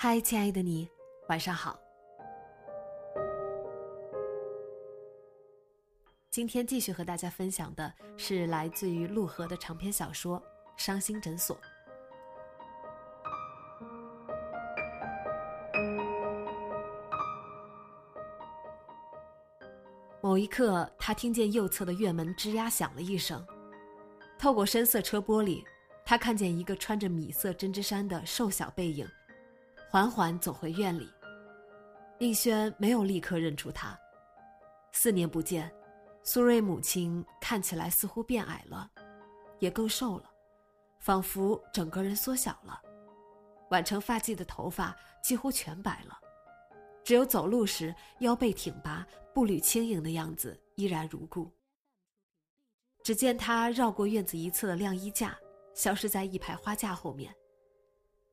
嗨，亲爱的你，晚上好。今天继续和大家分享的是来自于陆河的长篇小说《伤心诊所》。某一刻，他听见右侧的院门吱呀响了一声，透过深色车玻璃，他看见一个穿着米色针织衫的瘦小背影。缓缓走回院里，宁轩没有立刻认出他。四年不见，苏瑞母亲看起来似乎变矮了，也更瘦了，仿佛整个人缩小了。挽成发髻的头发几乎全白了，只有走路时腰背挺拔、步履轻盈的样子依然如故。只见他绕过院子一侧的晾衣架，消失在一排花架后面。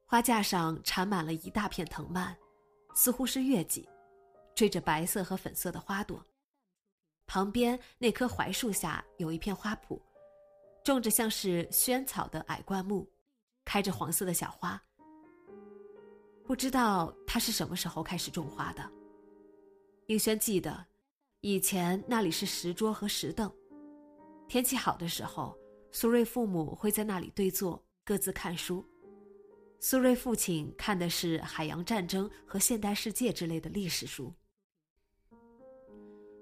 花架上缠满了一大片藤蔓，似乎是月季，缀着白色和粉色的花朵。旁边那棵槐树下有一片花圃，种着像是萱草的矮灌木，开着黄色的小花。不知道他是什么时候开始种花的。应轩记得，以前那里是石桌和石凳，天气好的时候，苏瑞父母会在那里对坐，各自看书。苏瑞父亲看的是海洋战争和现代世界之类的历史书，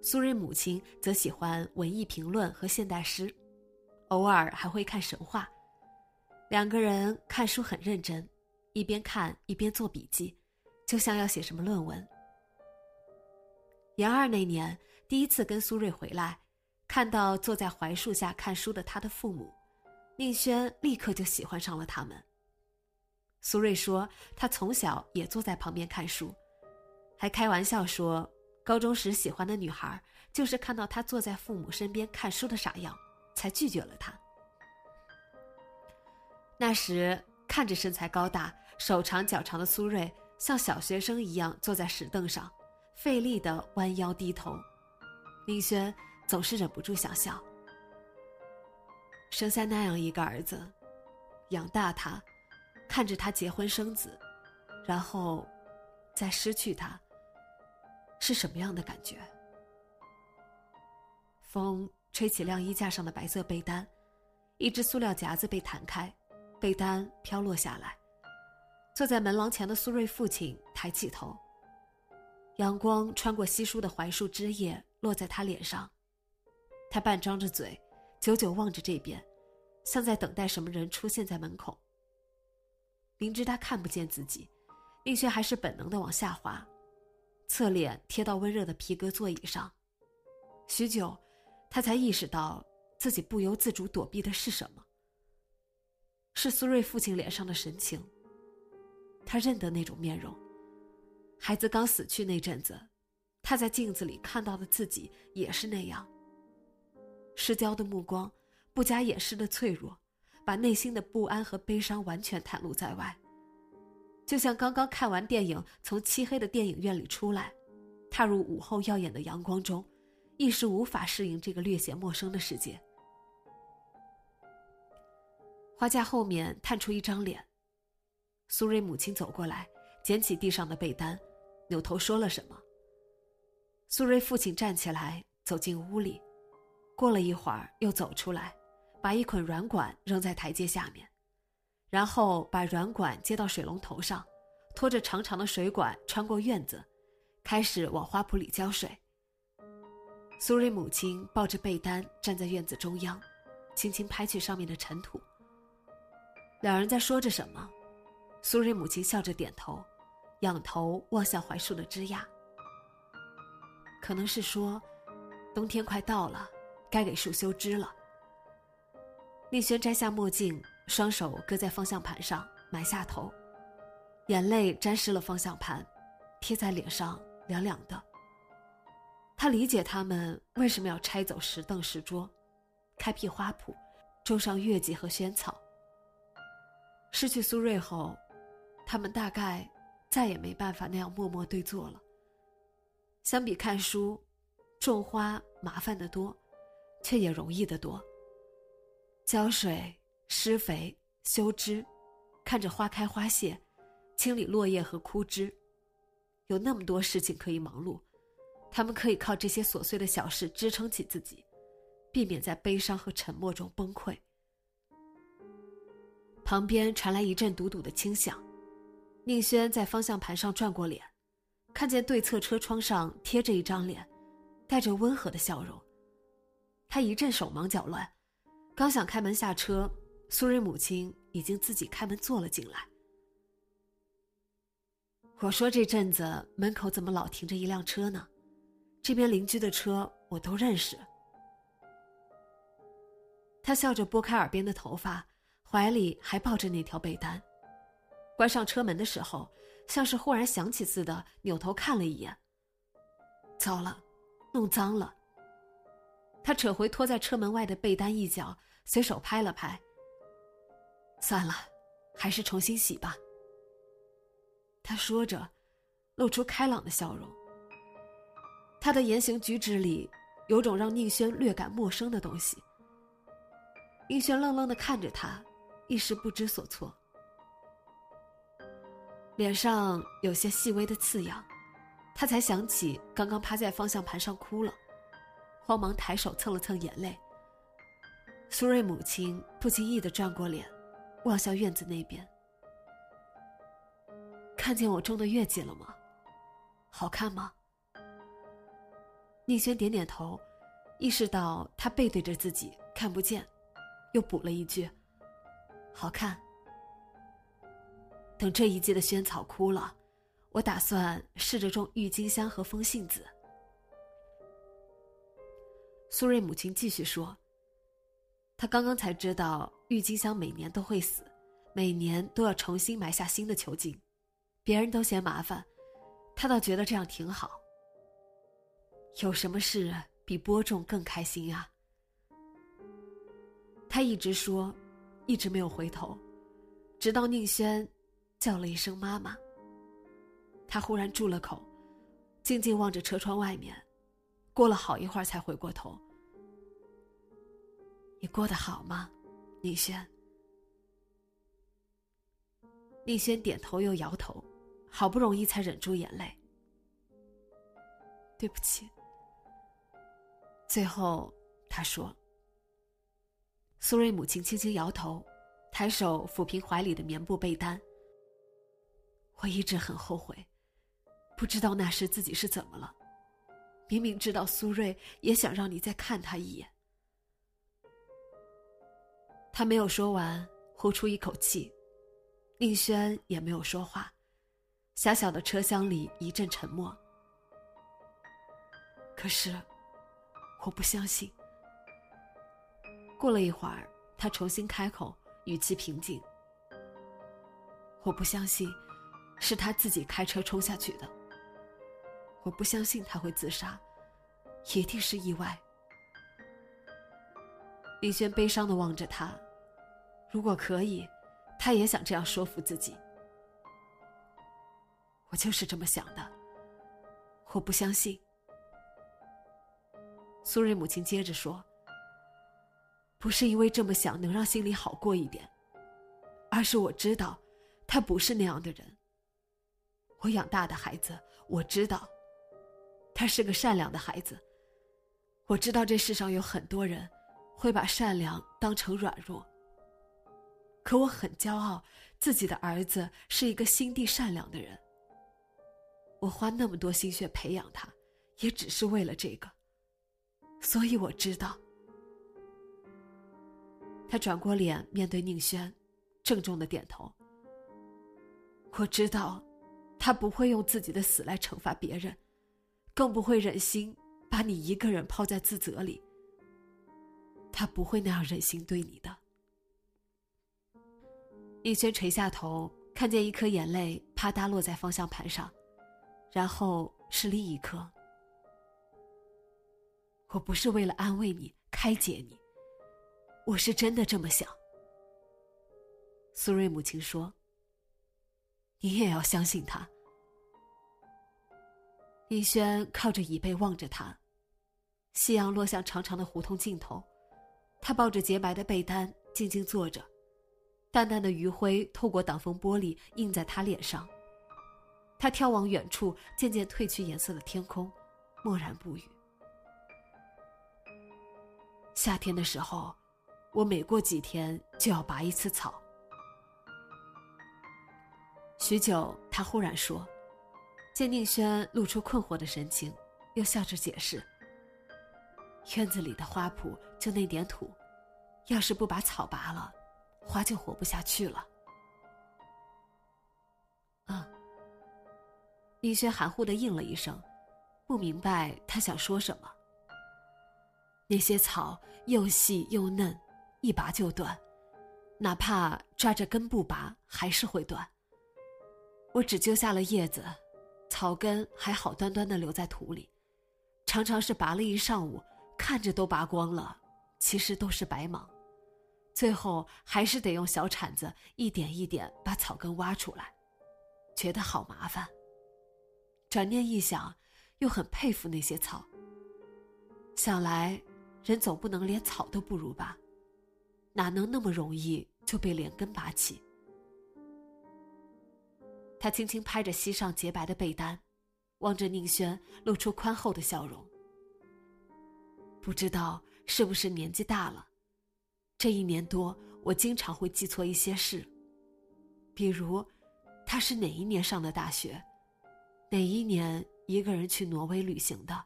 苏瑞母亲则喜欢文艺评论和现代诗，偶尔还会看神话。两个人看书很认真，一边看一边做笔记，就像要写什么论文。研二那年，第一次跟苏瑞回来，看到坐在槐树下看书的他的父母，宁轩立刻就喜欢上了他们。苏瑞说：“他从小也坐在旁边看书，还开玩笑说，高中时喜欢的女孩就是看到他坐在父母身边看书的傻样，才拒绝了他。那时看着身材高大、手长脚长的苏瑞，像小学生一样坐在石凳上，费力的弯腰低头，宁轩总是忍不住想笑。生下那样一个儿子，养大他。”看着他结婚生子，然后再失去他，是什么样的感觉？风吹起晾衣架上的白色被单，一只塑料夹子被弹开，被单飘落下来。坐在门廊前的苏瑞父亲抬起头，阳光穿过稀疏的槐树枝叶落在他脸上，他半张着嘴，久久望着这边，像在等待什么人出现在门口。明知他看不见自己，宁轩还是本能的往下滑，侧脸贴到温热的皮革座椅上。许久，他才意识到自己不由自主躲避的是什么。是苏瑞父亲脸上的神情。他认得那种面容。孩子刚死去那阵子，他在镜子里看到的自己也是那样。失焦的目光，不加掩饰的脆弱。把内心的不安和悲伤完全袒露在外，就像刚刚看完电影，从漆黑的电影院里出来，踏入午后耀眼的阳光中，一时无法适应这个略显陌生的世界。花架后面探出一张脸，苏瑞母亲走过来，捡起地上的被单，扭头说了什么。苏瑞父亲站起来走进屋里，过了一会儿又走出来。把一捆软管扔在台阶下面，然后把软管接到水龙头上，拖着长长的水管穿过院子，开始往花圃里浇水。苏瑞母亲抱着被单站在院子中央，轻轻拍去上面的尘土。两人在说着什么，苏瑞母亲笑着点头，仰头望向槐树的枝桠，可能是说，冬天快到了，该给树修枝了。宁轩摘下墨镜，双手搁在方向盘上，埋下头，眼泪沾湿了方向盘，贴在脸上凉凉的。他理解他们为什么要拆走石凳石桌，开辟花圃，种上月季和萱草。失去苏瑞后，他们大概再也没办法那样默默对坐了。相比看书，种花麻烦得多，却也容易得多。浇水、施肥、修枝，看着花开花谢，清理落叶和枯枝，有那么多事情可以忙碌，他们可以靠这些琐碎的小事支撑起自己，避免在悲伤和沉默中崩溃。旁边传来一阵笃笃的轻响，宁轩在方向盘上转过脸，看见对侧车窗上贴着一张脸，带着温和的笑容，他一阵手忙脚乱。刚想开门下车，苏瑞母亲已经自己开门坐了进来。我说：“这阵子门口怎么老停着一辆车呢？这边邻居的车我都认识。”他笑着拨开耳边的头发，怀里还抱着那条被单。关上车门的时候，像是忽然想起似的，扭头看了一眼。糟了，弄脏了。他扯回拖在车门外的被单一角，随手拍了拍。算了，还是重新洗吧。他说着，露出开朗的笑容。他的言行举止里，有种让宁轩略感陌生的东西。宁轩愣愣的看着他，一时不知所措，脸上有些细微的刺痒，他才想起刚刚趴在方向盘上哭了。慌忙抬手蹭了蹭眼泪。苏瑞母亲不经意的转过脸，望向院子那边。看见我种的月季了吗？好看吗？宁轩点点头，意识到他背对着自己看不见，又补了一句：“好看。”等这一季的萱草枯了，我打算试着种郁金香和风信子。苏瑞母亲继续说：“她刚刚才知道郁金香每年都会死，每年都要重新埋下新的球茎，别人都嫌麻烦，她倒觉得这样挺好。有什么事比播种更开心啊？”他一直说，一直没有回头，直到宁轩叫了一声“妈妈”，他忽然住了口，静静望着车窗外面。过了好一会儿，才回过头。你过得好吗，宁轩？宁轩点头又摇头，好不容易才忍住眼泪。对不起。最后，他说：“苏瑞母亲轻轻摇头，抬手抚平怀里的棉布被单。我一直很后悔，不知道那时自己是怎么了。”明明知道苏瑞也想让你再看他一眼，他没有说完，呼出一口气，宁轩也没有说话，狭小的车厢里一阵沉默。可是，我不相信。过了一会儿，他重新开口，语气平静：“我不相信，是他自己开车冲下去的。”我不相信他会自杀，一定是意外。林轩悲伤的望着他，如果可以，他也想这样说服自己。我就是这么想的。我不相信。苏瑞母亲接着说：“不是因为这么想能让心里好过一点，而是我知道，他不是那样的人。我养大的孩子，我知道。”他是个善良的孩子。我知道这世上有很多人会把善良当成软弱，可我很骄傲自己的儿子是一个心地善良的人。我花那么多心血培养他，也只是为了这个。所以我知道。他转过脸面对宁轩，郑重的点头。我知道，他不会用自己的死来惩罚别人，更不会忍心把你一个人抛在自责里。他不会那样忍心对你的。逸轩垂下头，看见一颗眼泪啪嗒落在方向盘上，然后是另一颗。我不是为了安慰你、开解你，我是真的这么想。苏瑞母亲说：“你也要相信他。”宁轩靠着椅背望着他，夕阳落向长长的胡同尽头，他抱着洁白的被单静静坐着，淡淡的余晖透过挡风玻璃映在他脸上。他眺望远处渐渐褪去颜色的天空，默然不语。夏天的时候，我每过几天就要拔一次草。许久，他忽然说：“见宁轩露出困惑的神情，又笑着解释：院子里的花圃就那点土，要是不把草拔了，花就活不下去了。”嗯。宁轩含糊的应了一声，不明白他想说什么。那些草又细又嫩，一拔就断，哪怕抓着根不拔，还是会断。我只揪下了叶子，草根还好端端的留在土里，常常是拔了一上午，看着都拔光了，其实都是白忙，最后还是得用小铲子一点一点把草根挖出来，觉得好麻烦。转念一想，又很佩服那些草。想来。人总不能连草都不如吧？哪能那么容易就被连根拔起？他轻轻拍着膝上洁白的被单，望着宁轩，露出宽厚的笑容。不知道是不是年纪大了，这一年多，我经常会记错一些事，比如，他是哪一年上的大学，哪一年一个人去挪威旅行的。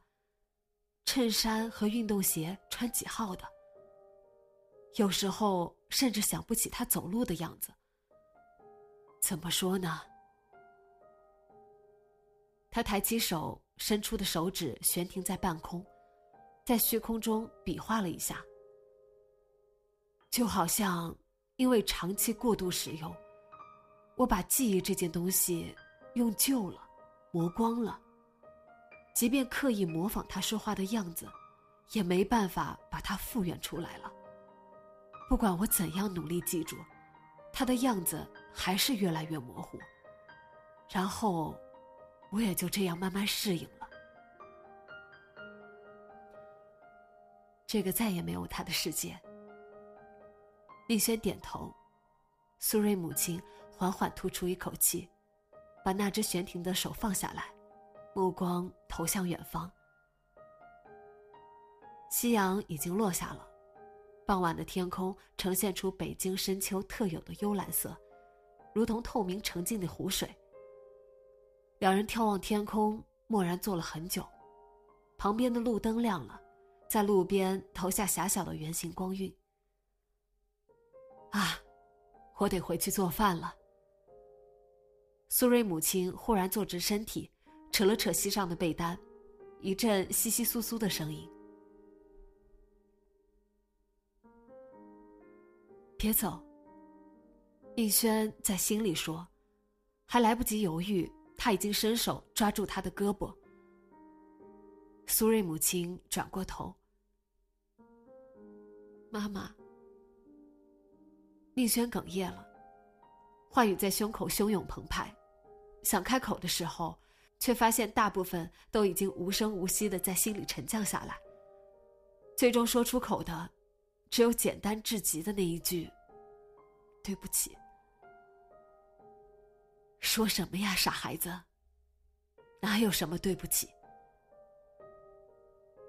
衬衫和运动鞋穿几号的？有时候甚至想不起他走路的样子。怎么说呢？他抬起手，伸出的手指悬停在半空，在虚空中比划了一下，就好像因为长期过度使用，我把记忆这件东西用旧了，磨光了。即便刻意模仿他说话的样子，也没办法把他复原出来了。不管我怎样努力记住，他的样子还是越来越模糊。然后，我也就这样慢慢适应了。这个再也没有他的世界。宁轩点头，苏瑞母亲缓缓吐出一口气，把那只悬停的手放下来。目光投向远方，夕阳已经落下了，傍晚的天空呈现出北京深秋特有的幽蓝色，如同透明澄净的湖水。两人眺望天空，默然坐了很久。旁边的路灯亮了，在路边投下狭小的圆形光晕。啊，我得回去做饭了。苏瑞母亲忽然坐直身体。扯了扯膝上的被单，一阵窸窸窣窣的声音。别走，应轩在心里说，还来不及犹豫，他已经伸手抓住他的胳膊。苏瑞母亲转过头，妈妈。宁轩哽咽了，话语在胸口汹涌澎湃，想开口的时候。却发现大部分都已经无声无息的在心里沉降下来，最终说出口的，只有简单至极的那一句：“对不起。”说什么呀，傻孩子！哪有什么对不起？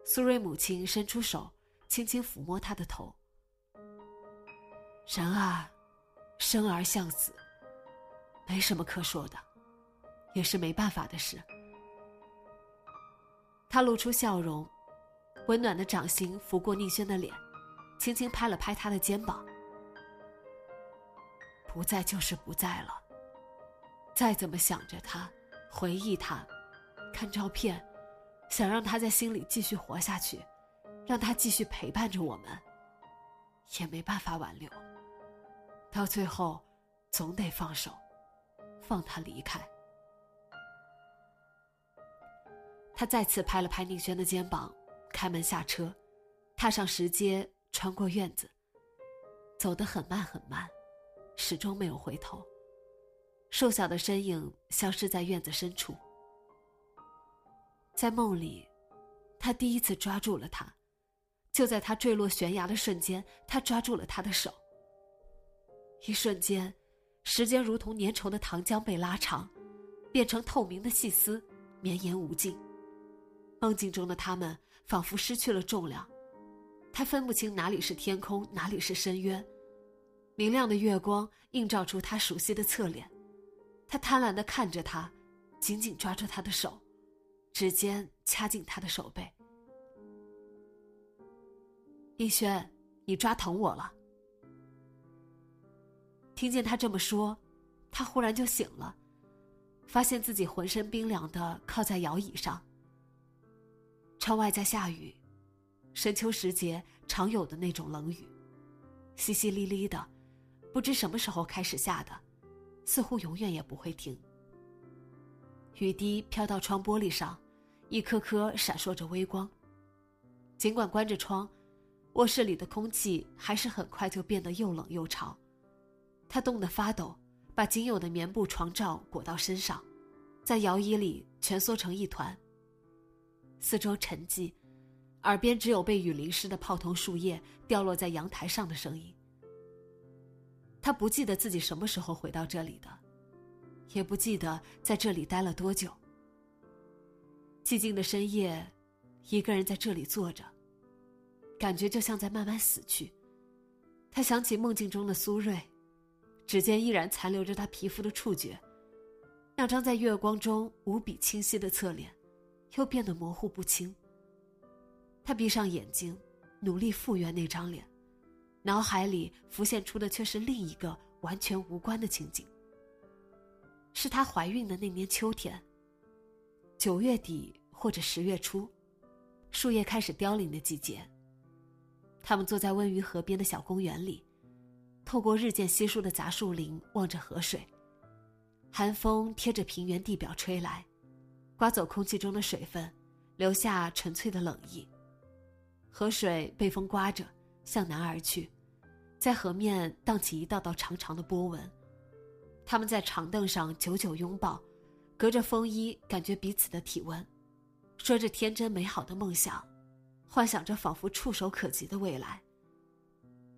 苏瑞母亲伸出手，轻轻抚摸他的头。人啊，生而向死，没什么可说的，也是没办法的事。他露出笑容，温暖的掌心拂过宁轩的脸，轻轻拍了拍他的肩膀。不在就是不在了。再怎么想着他，回忆他，看照片，想让他在心里继续活下去，让他继续陪伴着我们，也没办法挽留。到最后，总得放手，放他离开。他再次拍了拍宁轩的肩膀，开门下车，踏上石阶，穿过院子，走得很慢很慢，始终没有回头。瘦小的身影消失在院子深处。在梦里，他第一次抓住了他，就在他坠落悬崖的瞬间，他抓住了他的手。一瞬间，时间如同粘稠的糖浆被拉长，变成透明的细丝，绵延无尽。梦境中的他们仿佛失去了重量，他分不清哪里是天空，哪里是深渊。明亮的月光映照出他熟悉的侧脸，他贪婪的看着他，紧紧抓住他的手，指尖掐进他的手背。逸轩，你抓疼我了。听见他这么说，他忽然就醒了，发现自己浑身冰凉的靠在摇椅上。窗外在下雨，深秋时节常有的那种冷雨，淅淅沥沥的，不知什么时候开始下的，似乎永远也不会停。雨滴飘到窗玻璃上，一颗颗闪烁着微光。尽管关着窗，卧室里的空气还是很快就变得又冷又潮。他冻得发抖，把仅有的棉布床罩裹到身上，在摇椅里蜷缩成一团。四周沉寂，耳边只有被雨淋湿的泡桐树叶掉落在阳台上的声音。他不记得自己什么时候回到这里的，也不记得在这里待了多久。寂静的深夜，一个人在这里坐着，感觉就像在慢慢死去。他想起梦境中的苏瑞，指尖依然残留着他皮肤的触觉，那张在月光中无比清晰的侧脸。又变得模糊不清。他闭上眼睛，努力复原那张脸，脑海里浮现出的却是另一个完全无关的情景。是她怀孕的那年秋天，九月底或者十月初，树叶开始凋零的季节。他们坐在温榆河边的小公园里，透过日渐稀疏的杂树林望着河水，寒风贴着平原地表吹来。刮走空气中的水分，留下纯粹的冷意。河水被风刮着向南而去，在河面荡起一道道长长的波纹。他们在长凳上久久拥抱，隔着风衣感觉彼此的体温，说着天真美好的梦想，幻想着仿佛触手可及的未来。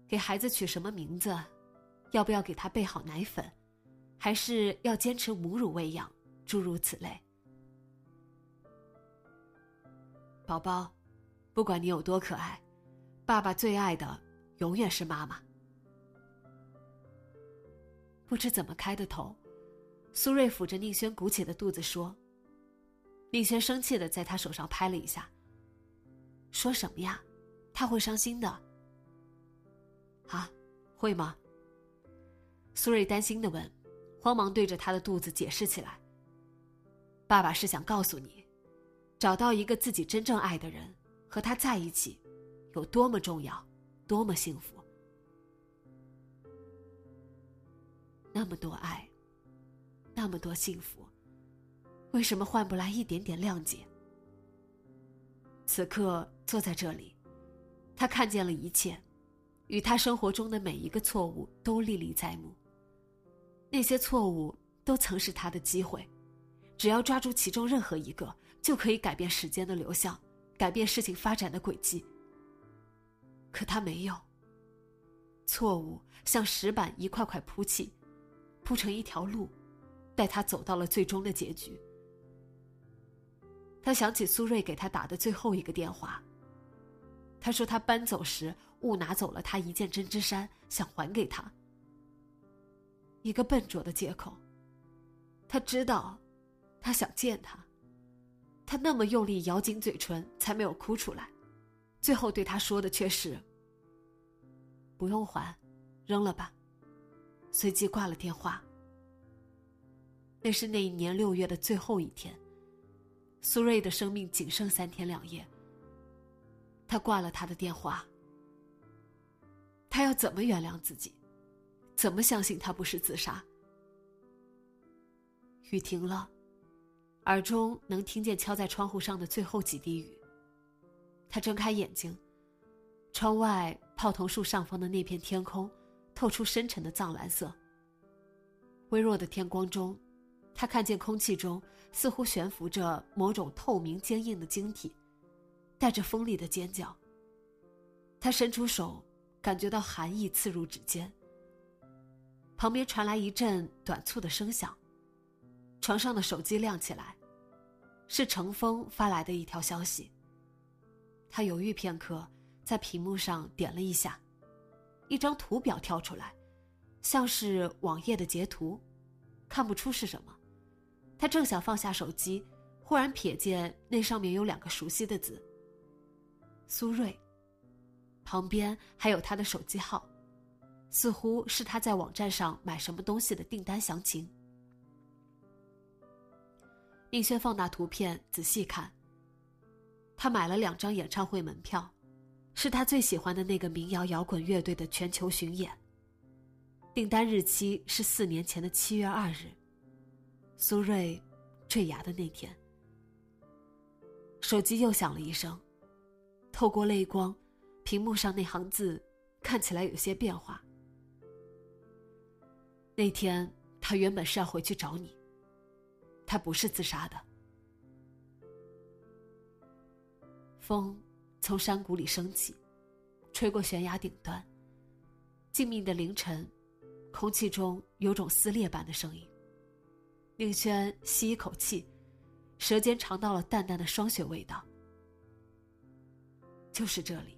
给孩子取什么名字？要不要给他备好奶粉？还是要坚持母乳喂养？诸如此类。宝宝，不管你有多可爱，爸爸最爱的永远是妈妈。不知怎么开的头，苏瑞抚着宁轩鼓起的肚子说：“宁轩生气的在他手上拍了一下，说什么呀？他会伤心的。啊，会吗？”苏瑞担心的问，慌忙对着他的肚子解释起来：“爸爸是想告诉你。”找到一个自己真正爱的人，和他在一起，有多么重要，多么幸福。那么多爱，那么多幸福，为什么换不来一点点谅解？此刻坐在这里，他看见了一切，与他生活中的每一个错误都历历在目。那些错误都曾是他的机会，只要抓住其中任何一个。就可以改变时间的流向，改变事情发展的轨迹。可他没有。错误像石板一块块铺砌，铺成一条路，带他走到了最终的结局。他想起苏瑞给他打的最后一个电话。他说他搬走时误拿走了他一件针织衫，想还给他。一个笨拙的借口，他知道，他想见他。他那么用力咬紧嘴唇，才没有哭出来。最后对他说的却是：“不用还，扔了吧。”随即挂了电话。那是那一年六月的最后一天，苏瑞的生命仅剩三天两夜。他挂了他的电话。他要怎么原谅自己？怎么相信他不是自杀？雨停了。耳中能听见敲在窗户上的最后几滴雨。他睁开眼睛，窗外泡桐树上方的那片天空，透出深沉的藏蓝色。微弱的天光中，他看见空气中似乎悬浮着某种透明坚硬的晶体，带着锋利的尖角。他伸出手，感觉到寒意刺入指尖。旁边传来一阵短促的声响。床上的手机亮起来，是程峰发来的一条消息。他犹豫片刻，在屏幕上点了一下，一张图表跳出来，像是网页的截图，看不出是什么。他正想放下手机，忽然瞥见那上面有两个熟悉的字：苏瑞。旁边还有他的手机号，似乎是他在网站上买什么东西的订单详情。宁轩放大图片仔细看。他买了两张演唱会门票，是他最喜欢的那个民谣摇滚乐队的全球巡演。订单日期是四年前的七月二日，苏芮坠崖的那天。手机又响了一声，透过泪光，屏幕上那行字看起来有些变化。那天他原本是要回去找你。他不是自杀的。风从山谷里升起，吹过悬崖顶端。静谧的凌晨，空气中有种撕裂般的声音。宁轩吸一口气，舌尖尝到了淡淡的霜雪味道。就是这里，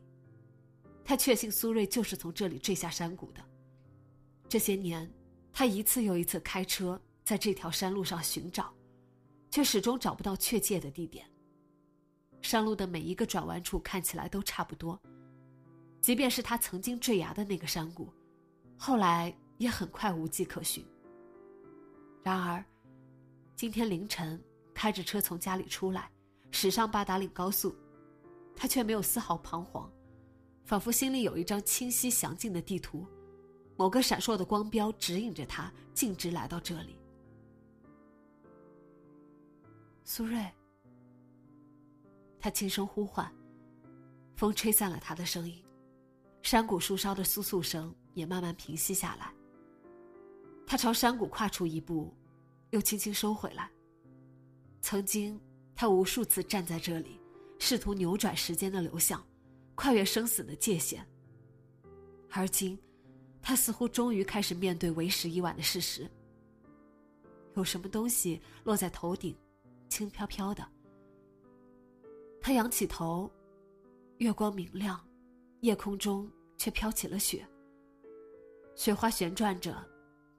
他确信苏瑞就是从这里坠下山谷的。这些年，他一次又一次开车在这条山路上寻找。却始终找不到确切的地点。山路的每一个转弯处看起来都差不多，即便是他曾经坠崖的那个山谷，后来也很快无迹可寻。然而，今天凌晨开着车从家里出来，驶上八达岭高速，他却没有丝毫彷徨，仿佛心里有一张清晰详尽的地图，某个闪烁的光标指引着他径直来到这里。苏瑞，他轻声呼唤，风吹散了他的声音，山谷树梢的簌簌声也慢慢平息下来。他朝山谷跨出一步，又轻轻收回来。曾经，他无数次站在这里，试图扭转时间的流向，跨越生死的界限。而今，他似乎终于开始面对为时已晚的事实。有什么东西落在头顶？轻飘飘的，他仰起头，月光明亮，夜空中却飘起了雪。雪花旋转着，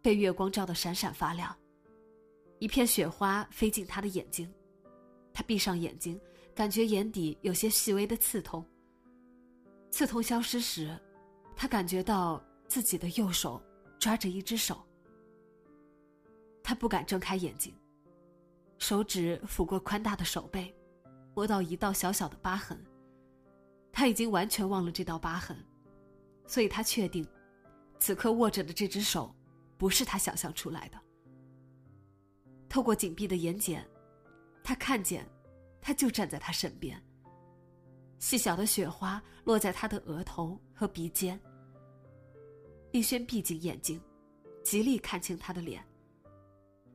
被月光照得闪闪发亮。一片雪花飞进他的眼睛，他闭上眼睛，感觉眼底有些细微的刺痛。刺痛消失时，他感觉到自己的右手抓着一只手。他不敢睁开眼睛。手指抚过宽大的手背，摸到一道小小的疤痕。他已经完全忘了这道疤痕，所以他确定，此刻握着的这只手，不是他想象出来的。透过紧闭的眼睑，他看见，他就站在他身边。细小的雪花落在他的额头和鼻尖。丽轩闭紧眼睛，极力看清他的脸。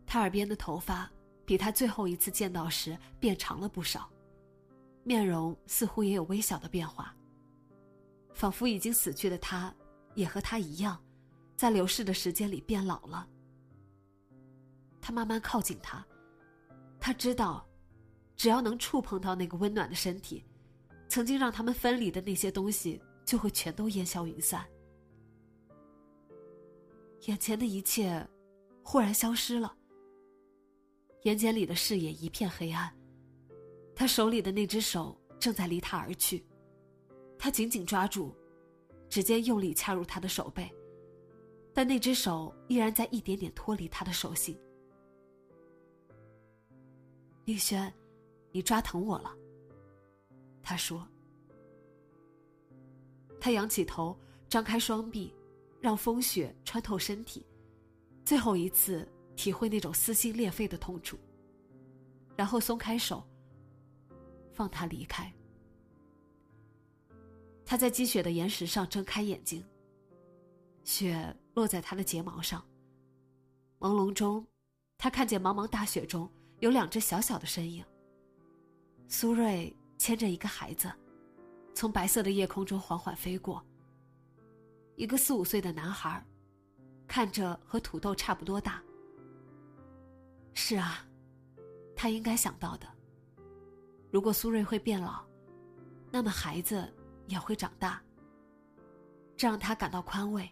他耳边的头发。比他最后一次见到时变长了不少，面容似乎也有微小的变化。仿佛已经死去的他，也和他一样，在流逝的时间里变老了。他慢慢靠近他，他知道，只要能触碰到那个温暖的身体，曾经让他们分离的那些东西就会全都烟消云散。眼前的一切，忽然消失了。眼睑里的视野一片黑暗。他手里的那只手正在离他而去，他紧紧抓住，指尖用力掐入他的手背，但那只手依然在一点点脱离他的手心。宁轩，你抓疼我了。他说。他仰起头，张开双臂，让风雪穿透身体，最后一次体会那种撕心裂肺的痛楚，然后松开手。放他离开。他在积雪的岩石上睁开眼睛。雪落在他的睫毛上。朦胧中，他看见茫茫大雪中有两只小小的身影。苏瑞牵着一个孩子，从白色的夜空中缓缓飞过。一个四五岁的男孩，看着和土豆差不多大。是啊，他应该想到的。如果苏瑞会变老，那么孩子也会长大。这让他感到宽慰。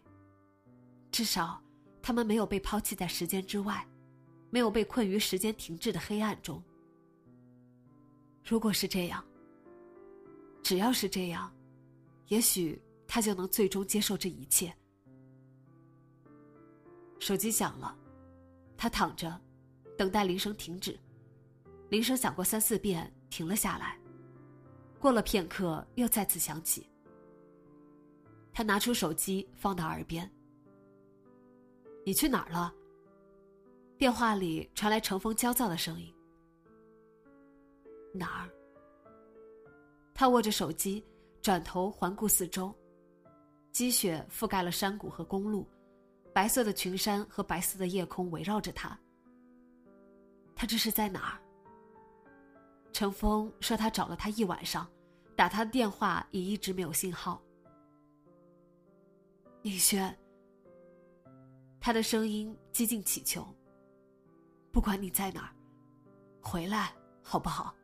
至少，他们没有被抛弃在时间之外，没有被困于时间停滞的黑暗中。如果是这样，只要是这样，也许他就能最终接受这一切。手机响了，他躺着，等待铃声停止。铃声响过三四遍。停了下来，过了片刻，又再次响起。他拿出手机放到耳边：“你去哪儿了？”电话里传来程峰焦躁的声音：“哪儿？”他握着手机，转头环顾四周，积雪覆盖了山谷和公路，白色的群山和白色的夜空围绕着他。他这是在哪儿？程峰说：“他找了他一晚上，打他的电话也一直没有信号。”宁轩，他的声音几近乞求：“不管你在哪儿，回来好不好？”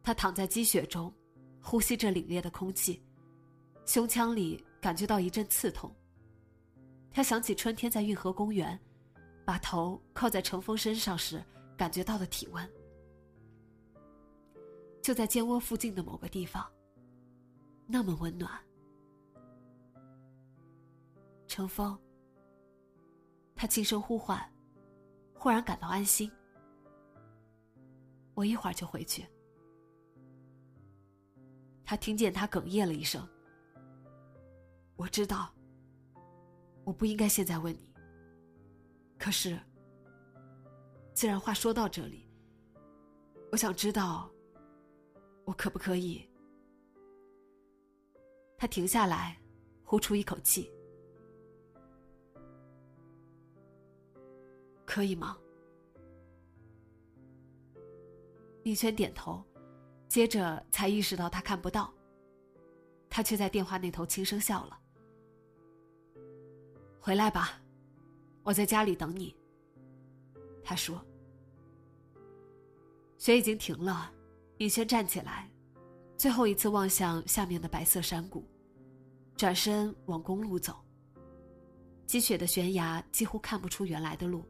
他躺在积雪中，呼吸着凛冽的空气，胸腔里感觉到一阵刺痛。他想起春天在运河公园，把头靠在程峰身上时。感觉到的体温，就在肩窝附近的某个地方，那么温暖。程峰，他轻声呼唤，忽然感到安心。我一会儿就回去。他听见他哽咽了一声。我知道，我不应该现在问你。可是。既然话说到这里，我想知道，我可不可以？他停下来，呼出一口气，可以吗？宁轩点头，接着才意识到他看不到，他却在电话那头轻声笑了。回来吧，我在家里等你。他说：“雪已经停了。”尹轩站起来，最后一次望向下面的白色山谷，转身往公路走。积雪的悬崖几乎看不出原来的路，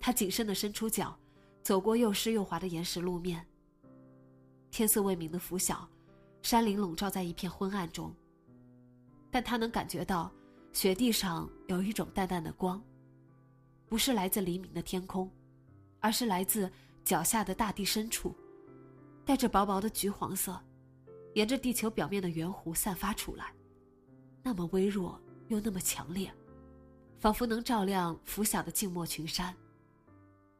他谨慎的伸出脚，走过又湿又滑的岩石路面。天色未明的拂晓，山林笼罩在一片昏暗中，但他能感觉到雪地上有一种淡淡的光。不是来自黎明的天空，而是来自脚下的大地深处，带着薄薄的橘黄色，沿着地球表面的圆弧散发出来，那么微弱又那么强烈，仿佛能照亮拂晓的静默群山，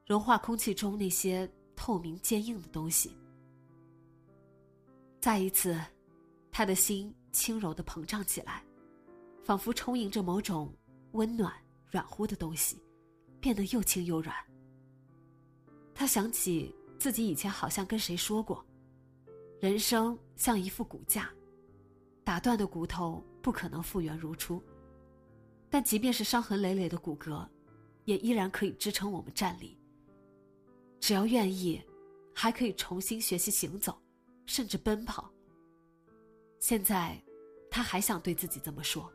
融化空气中那些透明坚硬的东西。再一次，他的心轻柔的膨胀起来，仿佛充盈着某种温暖软乎的东西。变得又轻又软。他想起自己以前好像跟谁说过，人生像一副骨架，打断的骨头不可能复原如初，但即便是伤痕累累的骨骼，也依然可以支撑我们站立。只要愿意，还可以重新学习行走，甚至奔跑。现在，他还想对自己这么说。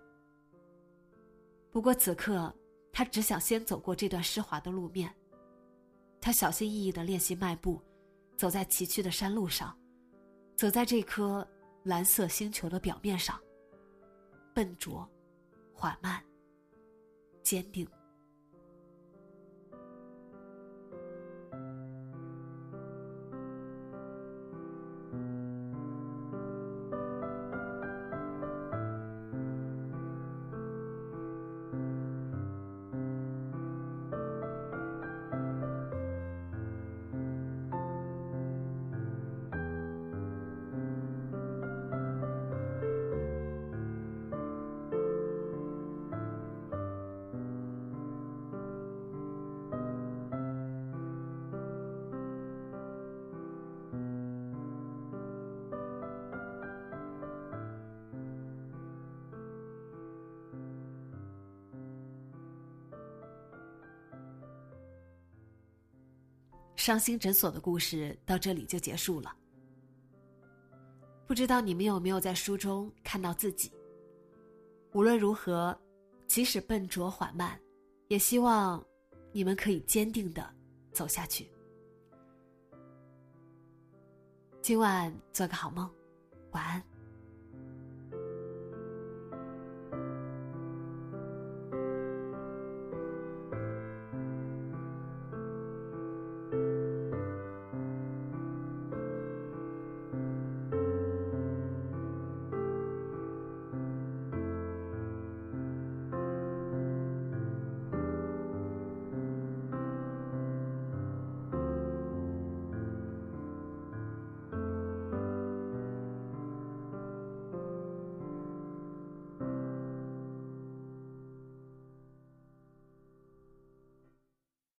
不过此刻。他只想先走过这段湿滑的路面，他小心翼翼的练习迈步，走在崎岖的山路上，走在这颗蓝色星球的表面上，笨拙、缓慢、坚定。伤心诊所的故事到这里就结束了。不知道你们有没有在书中看到自己？无论如何，即使笨拙缓慢，也希望你们可以坚定的走下去。今晚做个好梦，晚安。